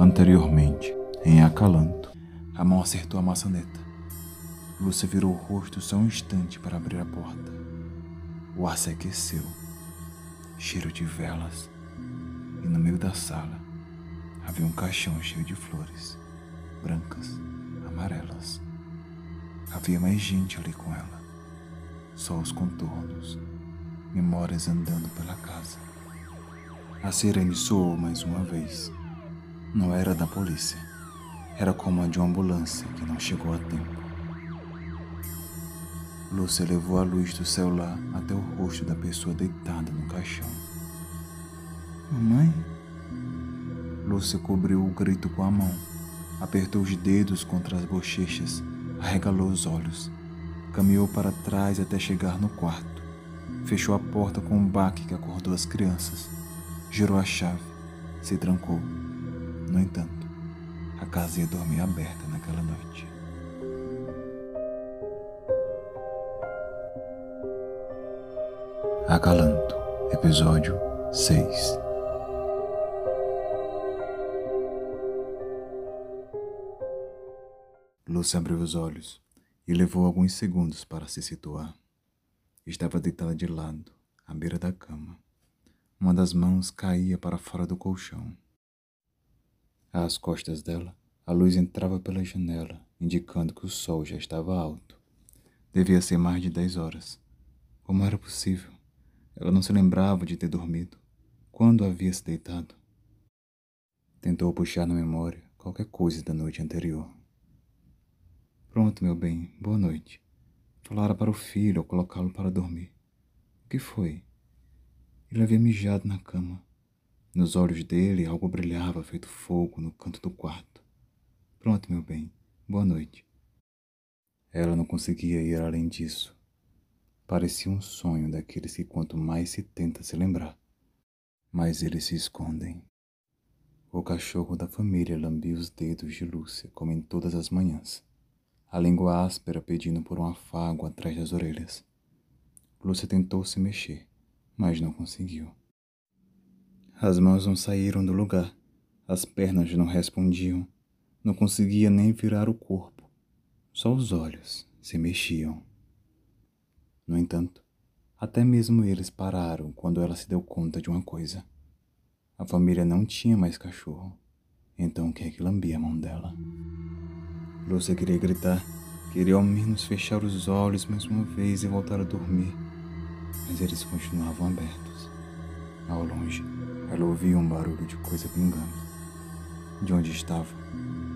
Anteriormente, em Acalanto, a mão acertou a maçaneta. Lúcia virou o rosto só um instante para abrir a porta. O ar se aqueceu, cheiro de velas, e no meio da sala havia um caixão cheio de flores, brancas, amarelas. Havia mais gente ali com ela, só os contornos, memórias andando pela casa. A sirene soou mais uma vez. Não era da polícia. Era como a de uma ambulância que não chegou a tempo. Lúcia levou a luz do celular até o rosto da pessoa deitada no caixão. Mamãe? Lúcia cobriu o grito com a mão, apertou os dedos contra as bochechas, arregalou os olhos, caminhou para trás até chegar no quarto, fechou a porta com um baque que acordou as crianças, girou a chave, se trancou. No entanto, a casa ia dormir aberta naquela noite. Acalanto, episódio 6 Lúcia abriu os olhos e levou alguns segundos para se situar. Estava deitada de lado, à beira da cama. Uma das mãos caía para fora do colchão. Às costas dela, a luz entrava pela janela, indicando que o sol já estava alto. Devia ser mais de dez horas. Como era possível? Ela não se lembrava de ter dormido. Quando havia se deitado? Tentou puxar na memória qualquer coisa da noite anterior. Pronto, meu bem, boa noite. Falara para o filho ao colocá-lo para dormir. O que foi? Ele havia mijado na cama. Nos olhos dele algo brilhava feito fogo no canto do quarto. Pronto, meu bem. Boa noite. Ela não conseguia ir além disso. Parecia um sonho daqueles que quanto mais se tenta se lembrar, mais eles se escondem. O cachorro da família lambia os dedos de Lúcia como em todas as manhãs, a língua áspera pedindo por um afago atrás das orelhas. Lúcia tentou se mexer, mas não conseguiu. As mãos não saíram do lugar, as pernas não respondiam, não conseguia nem virar o corpo, só os olhos se mexiam. No entanto, até mesmo eles pararam quando ela se deu conta de uma coisa. A família não tinha mais cachorro, então quem é que lambia a mão dela? Lúcia queria gritar, queria ao menos fechar os olhos mais uma vez e voltar a dormir, mas eles continuavam abertos. Ao longe, ela ouvia um barulho de coisa pingando. De onde estava,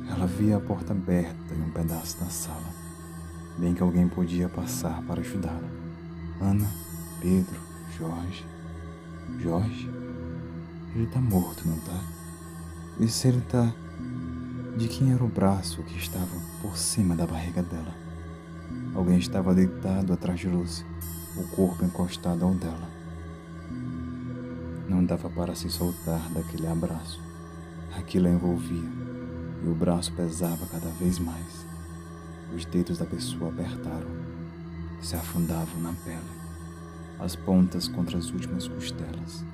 ela via a porta aberta e um pedaço da sala. Bem que alguém podia passar para ajudá-la. Ana, Pedro, Jorge. Jorge? Ele tá morto, não tá? E se ele tá. De quem era o braço que estava por cima da barriga dela? Alguém estava deitado atrás de Lúcia, o corpo encostado ao dela. Não dava para se soltar daquele abraço. Aquilo a envolvia e o braço pesava cada vez mais. Os dedos da pessoa apertaram, se afundavam na pele, as pontas contra as últimas costelas.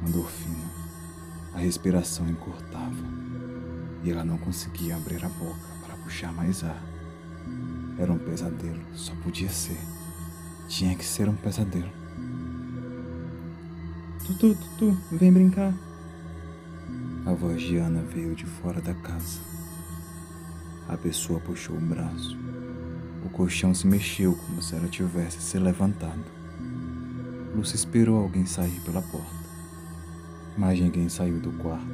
Uma endorfina, a respiração encurtava e ela não conseguia abrir a boca para puxar mais ar. Era um pesadelo, só podia ser. Tinha que ser um pesadelo. Tutu, Tutu, vem brincar. A voz de Ana veio de fora da casa. A pessoa puxou o braço. O colchão se mexeu como se ela tivesse se levantado. Lúcia esperou alguém sair pela porta. Mas ninguém saiu do quarto.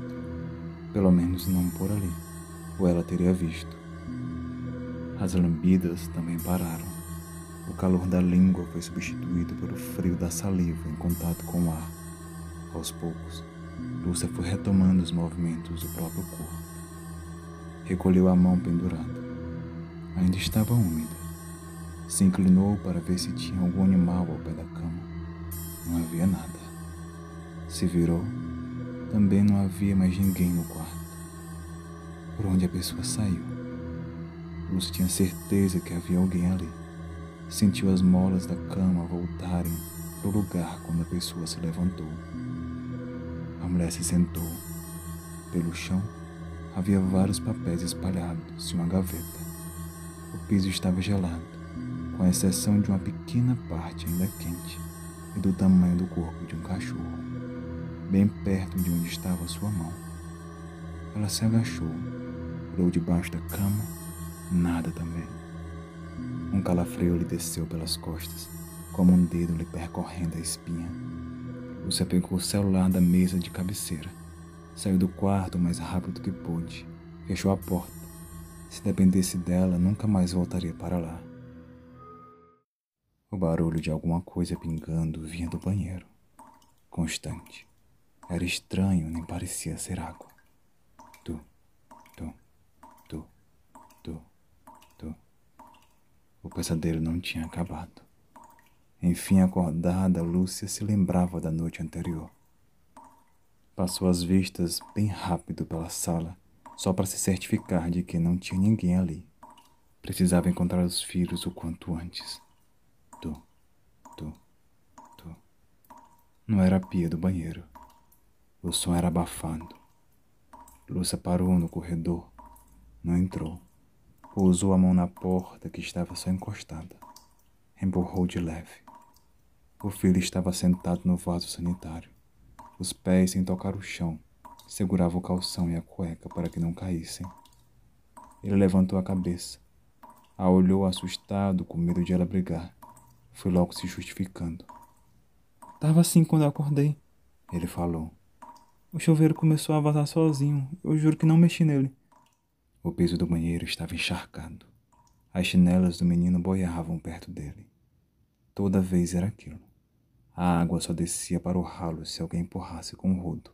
Pelo menos não por ali, ou ela teria visto. As lambidas também pararam. O calor da língua foi substituído pelo frio da saliva em contato com o ar. Aos poucos, Lúcia foi retomando os movimentos do próprio corpo. Recolheu a mão pendurada. Ainda estava úmida. Se inclinou para ver se tinha algum animal ao pé da cama. Não havia nada. Se virou. Também não havia mais ninguém no quarto. Por onde a pessoa saiu? Lúcia tinha certeza que havia alguém ali. Sentiu as molas da cama voltarem para o lugar quando a pessoa se levantou. A mulher se sentou. Pelo chão, havia vários papéis espalhados em uma gaveta. O piso estava gelado, com exceção de uma pequena parte ainda quente e do tamanho do corpo de um cachorro, bem perto de onde estava sua mão. Ela se agachou, olhou debaixo da cama, nada também. Um calafrio lhe desceu pelas costas, como um dedo lhe percorrendo a espinha. Lúcia pegou o celular da mesa de cabeceira, saiu do quarto o mais rápido que pôde, fechou a porta. Se dependesse dela, nunca mais voltaria para lá. O barulho de alguma coisa pingando vinha do banheiro, constante. Era estranho, nem parecia ser água. Tu, tu, tu, tu, tu. O pesadelo não tinha acabado. Enfim, acordada, Lúcia se lembrava da noite anterior. Passou as vistas bem rápido pela sala, só para se certificar de que não tinha ninguém ali. Precisava encontrar os filhos o quanto antes. Tu, tu, tu. Não era a pia do banheiro. O som era abafado. Lúcia parou no corredor. Não entrou. Pousou a mão na porta que estava só encostada. Empurrou de leve. O filho estava sentado no vaso sanitário. Os pés sem tocar o chão. Segurava o calção e a cueca para que não caíssem. Ele levantou a cabeça. A olhou assustado, com medo de ela brigar. Foi logo se justificando. Tava assim quando eu acordei, ele falou. O chuveiro começou a vazar sozinho. Eu juro que não mexi nele. O piso do banheiro estava encharcado. As chinelas do menino boiavam perto dele. Toda vez era aquilo. A água só descia para o ralo se alguém empurrasse com o rodo.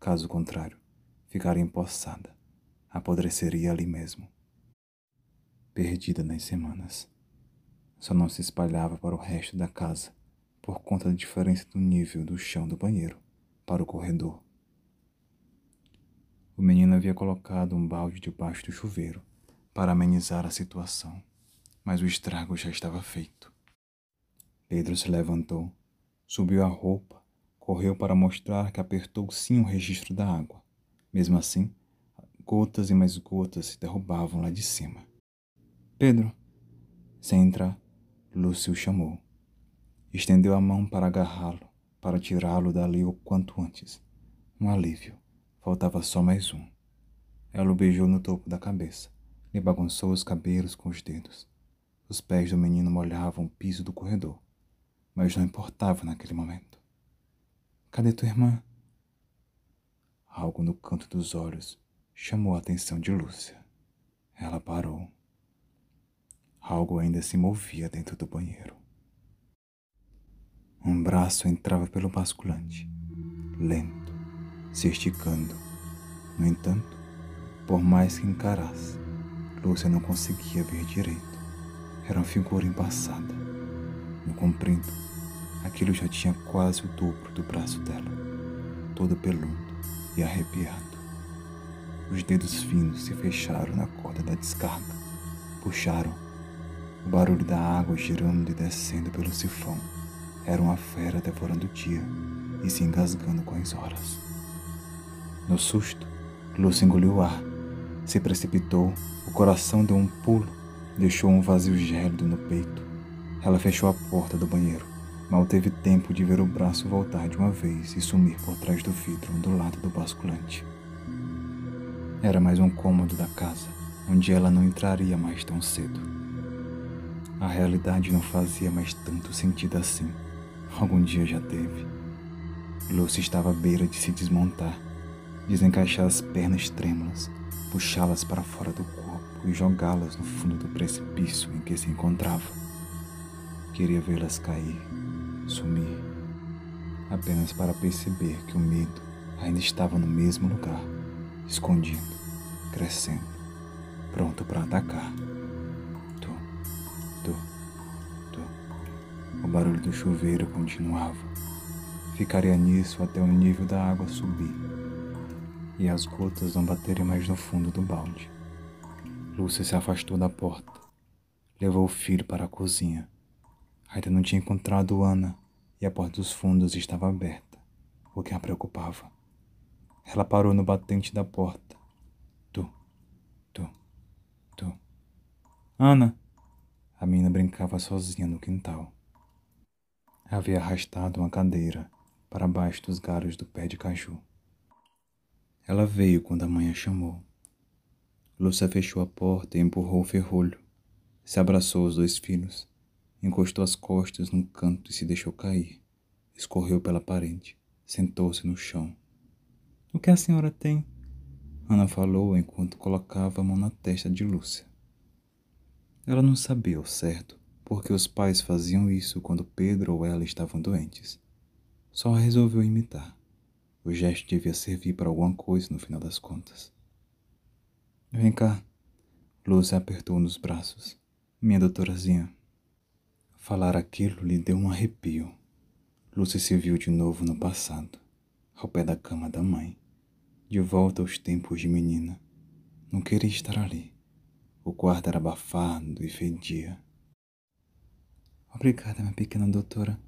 Caso contrário, ficaria empoçada. Apodreceria ali mesmo. Perdida nas semanas só não se espalhava para o resto da casa por conta da diferença do nível do chão do banheiro para o corredor. O menino havia colocado um balde debaixo do chuveiro para amenizar a situação, mas o estrago já estava feito. Pedro se levantou, subiu a roupa, correu para mostrar que apertou sim o registro da água. Mesmo assim, gotas e mais gotas se derrubavam lá de cima. Pedro, sem entrar, Lúcio chamou. Estendeu a mão para agarrá-lo, para tirá-lo dali o quanto antes. Um alívio. Faltava só mais um. Ela o beijou no topo da cabeça, lhe bagunçou os cabelos com os dedos. Os pés do menino molhavam o piso do corredor, mas não importava naquele momento. Cadê tua irmã? Algo no canto dos olhos chamou a atenção de Lúcia. Ela parou. Algo ainda se movia dentro do banheiro. Um braço entrava pelo basculante, lento, se esticando. No entanto, por mais que encarasse, Lúcia não conseguia ver direito. Era uma figura embaçada. No comprido, aquilo já tinha quase o dobro do braço dela, todo peludo e arrepiado. Os dedos finos se fecharam na corda da descarga, puxaram o barulho da água girando e descendo pelo sifão era uma fera devorando o dia e se engasgando com as horas. No susto, Lúcia engoliu o ar, se precipitou, o coração deu um pulo, deixou um vazio gélido no peito. Ela fechou a porta do banheiro, mal teve tempo de ver o braço voltar de uma vez e sumir por trás do vidro do lado do basculante. Era mais um cômodo da casa, onde ela não entraria mais tão cedo. A realidade não fazia mais tanto sentido assim. Algum dia já teve. Lucy estava à beira de se desmontar, desencaixar as pernas trêmulas, puxá-las para fora do corpo e jogá-las no fundo do precipício em que se encontrava. Queria vê-las cair, sumir, apenas para perceber que o medo ainda estava no mesmo lugar, escondido, crescendo, pronto para atacar. O barulho do chuveiro continuava. Ficaria nisso até o nível da água subir e as gotas não baterem mais no fundo do balde. Lúcia se afastou da porta. Levou o filho para a cozinha. Ainda não tinha encontrado Ana e a porta dos fundos estava aberta, o que a preocupava. Ela parou no batente da porta. Tu, tu, tu. Ana! A menina brincava sozinha no quintal. Havia arrastado uma cadeira para baixo dos galhos do pé de caju. Ela veio quando a mãe a chamou. Lúcia fechou a porta e empurrou o ferrolho. Se abraçou os dois filhos encostou as costas num canto e se deixou cair. Escorreu pela parede, sentou-se no chão. O que a senhora tem? Ana falou enquanto colocava a mão na testa de Lúcia. Ela não sabia ao certo porque os pais faziam isso quando Pedro ou ela estavam doentes. Só resolveu imitar. O gesto devia servir para alguma coisa no final das contas. Vem cá. Lúcia apertou nos braços. Minha doutorazinha. Falar aquilo lhe deu um arrepio. Lúcia se viu de novo no passado, ao pé da cama da mãe, de volta aos tempos de menina. Não queria estar ali. O quarto era abafado e fedia. Obrigada, minha pequena doutora.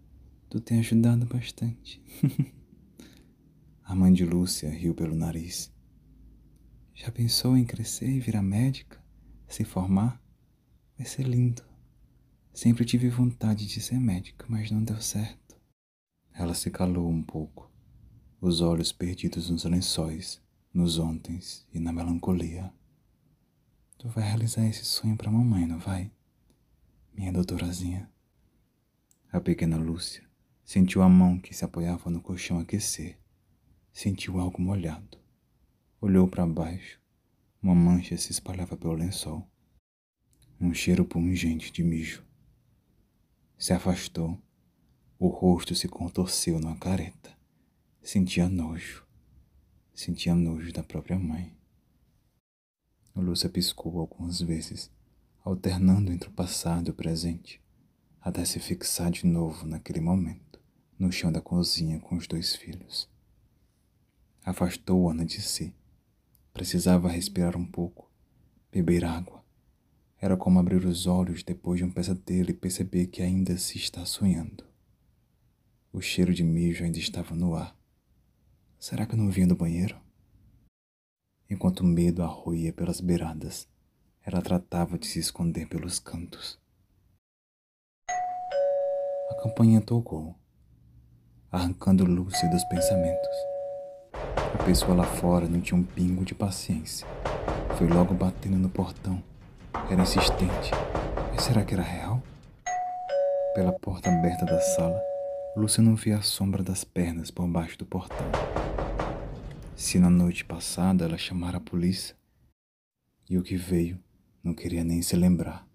Tu tem ajudado bastante. A mãe de Lúcia riu pelo nariz. Já pensou em crescer e virar médica? Se formar? Vai ser lindo. Sempre tive vontade de ser médica, mas não deu certo. Ela se calou um pouco, os olhos perdidos nos lençóis, nos ontens e na melancolia. Tu vai realizar esse sonho para mamãe, não vai? Minha doutorazinha. A pequena Lúcia sentiu a mão que se apoiava no colchão aquecer. Sentiu algo molhado. Olhou para baixo. Uma mancha se espalhava pelo lençol. Um cheiro pungente de mijo. Se afastou. O rosto se contorceu numa careta. Sentia nojo. Sentia nojo da própria mãe. Lúcia piscou algumas vezes, alternando entre o passado e o presente até se fixar de novo naquele momento, no chão da cozinha com os dois filhos. Afastou Ana de si. Precisava respirar um pouco, beber água. Era como abrir os olhos depois de um pesadelo e perceber que ainda se está sonhando. O cheiro de mijo ainda estava no ar. Será que não vinha do banheiro? Enquanto o medo a roía pelas beiradas, ela tratava de se esconder pelos cantos. A campainha tocou, arrancando Lúcia dos pensamentos. A pessoa lá fora não tinha um pingo de paciência. Foi logo batendo no portão. Era insistente. Mas será que era real? Pela porta aberta da sala, Lúcia não via a sombra das pernas por baixo do portão. Se na noite passada ela chamara a polícia, e o que veio não queria nem se lembrar.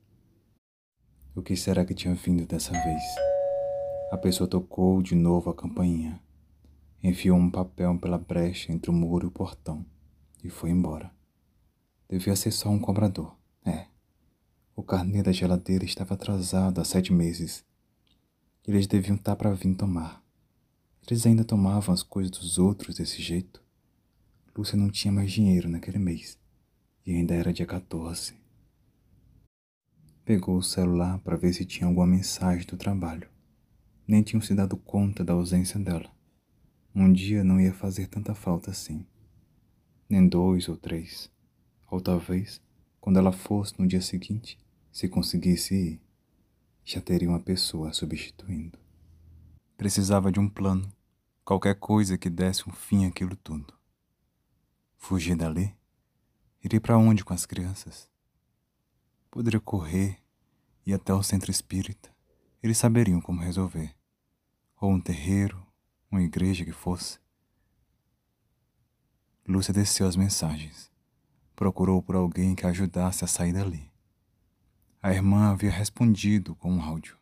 O que será que tinha vindo dessa vez? A pessoa tocou de novo a campainha, enfiou um papel pela brecha entre o muro e o portão e foi embora. Devia ser só um cobrador. É. O carnê da geladeira estava atrasado há sete meses. Eles deviam estar para vir tomar. Eles ainda tomavam as coisas dos outros desse jeito. Lúcia não tinha mais dinheiro naquele mês e ainda era dia 14. Pegou o celular para ver se tinha alguma mensagem do trabalho nem tinham se dado conta da ausência dela. Um dia não ia fazer tanta falta assim. Nem dois ou três. Ou talvez, quando ela fosse no dia seguinte, se conseguisse ir, já teria uma pessoa substituindo. Precisava de um plano, qualquer coisa que desse um fim àquilo tudo. Fugir dali? Iria para onde com as crianças? Poderia correr, ir até o centro espírita eles saberiam como resolver. Ou um terreiro, uma igreja que fosse. Lúcia desceu as mensagens. Procurou por alguém que a ajudasse a sair dali. A irmã havia respondido com um áudio.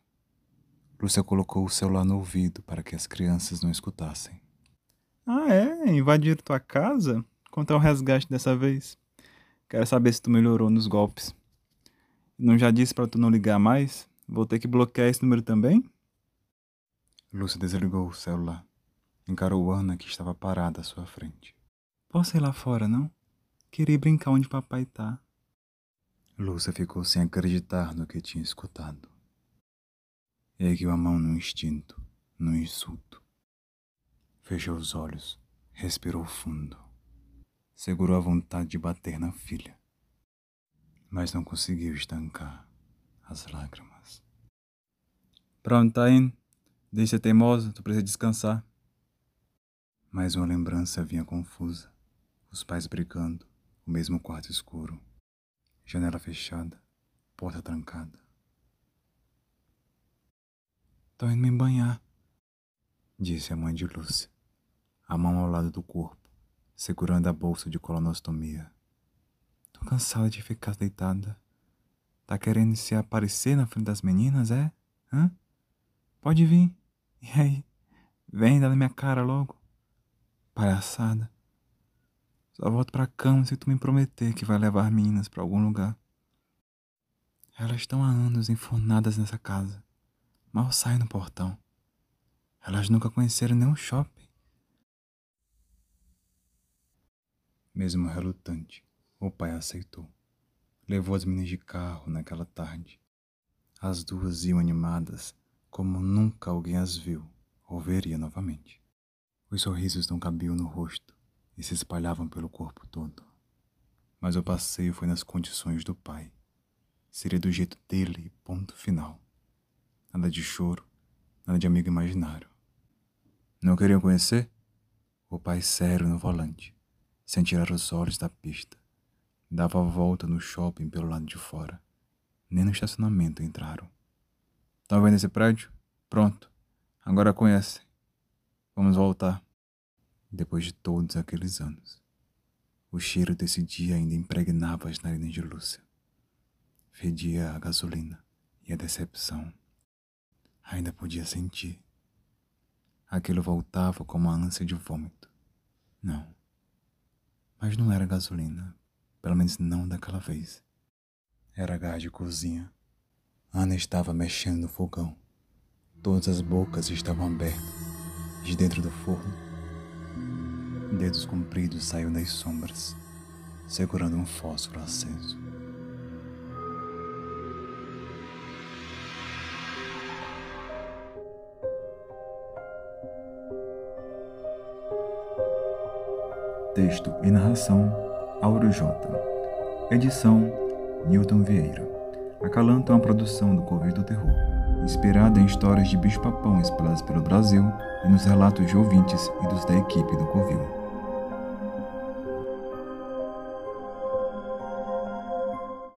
Lúcia colocou o celular no ouvido para que as crianças não escutassem. Ah, é? Invadiram tua casa? Quanto é o resgate dessa vez? Quero saber se tu melhorou nos golpes. Não já disse para tu não ligar mais? Vou ter que bloquear esse número também? Lúcia desligou o celular. Encarou Ana que estava parada à sua frente. Posso ir lá fora, não? Queria brincar onde papai tá. Lúcia ficou sem acreditar no que tinha escutado. Ergueu a mão no instinto, no insulto. Fechou os olhos, respirou fundo. Segurou a vontade de bater na filha, mas não conseguiu estancar. as lágrimas. Pronto, tá indo. Deixa ser teimoso, tu precisa descansar. Mais uma lembrança vinha confusa. Os pais brigando, o mesmo quarto escuro. Janela fechada, porta trancada. Tô indo me banhar, disse a mãe de Lúcia, a mão ao lado do corpo, segurando a bolsa de colonostomia. Tô cansada de ficar deitada. Tá querendo se aparecer na frente das meninas, é? Hã? Pode vir. E aí? Vem, dá na minha cara logo. Palhaçada. Só volto pra cama se tu me prometer que vai levar meninas pra algum lugar. Elas estão há anos enfornadas nessa casa. Mal saem no portão. Elas nunca conheceram nenhum shopping. Mesmo relutante, o pai aceitou. Levou as meninas de carro naquela tarde. As duas iam animadas como nunca alguém as viu ou veria novamente. Os sorrisos não cabiam no rosto e se espalhavam pelo corpo todo. Mas o passeio foi nas condições do pai. Seria do jeito dele, ponto final. Nada de choro, nada de amigo imaginário. Não queriam conhecer? O pai sério no volante, sem tirar os olhos da pista. Dava a volta no shopping pelo lado de fora. Nem no estacionamento entraram. Estão vendo esse prédio? Pronto. Agora conhecem. Vamos voltar depois de todos aqueles anos. O cheiro desse dia ainda impregnava as narinas de Lúcia. Fedia a gasolina e a decepção. Ainda podia sentir. Aquilo voltava como a ânsia de vômito. Não. Mas não era gasolina, pelo menos não daquela vez. Era gás de cozinha. Ana estava mexendo no fogão. Todas as bocas estavam abertas. De dentro do forno, Dedos compridos saíam das sombras, segurando um fósforo aceso. Texto e narração Auro J. Edição Newton Vieira. Acalanto é uma produção do Covil do Terror, inspirada em histórias de bicho-papão espalhadas pelo Brasil e nos relatos de ouvintes e dos da equipe do Covil.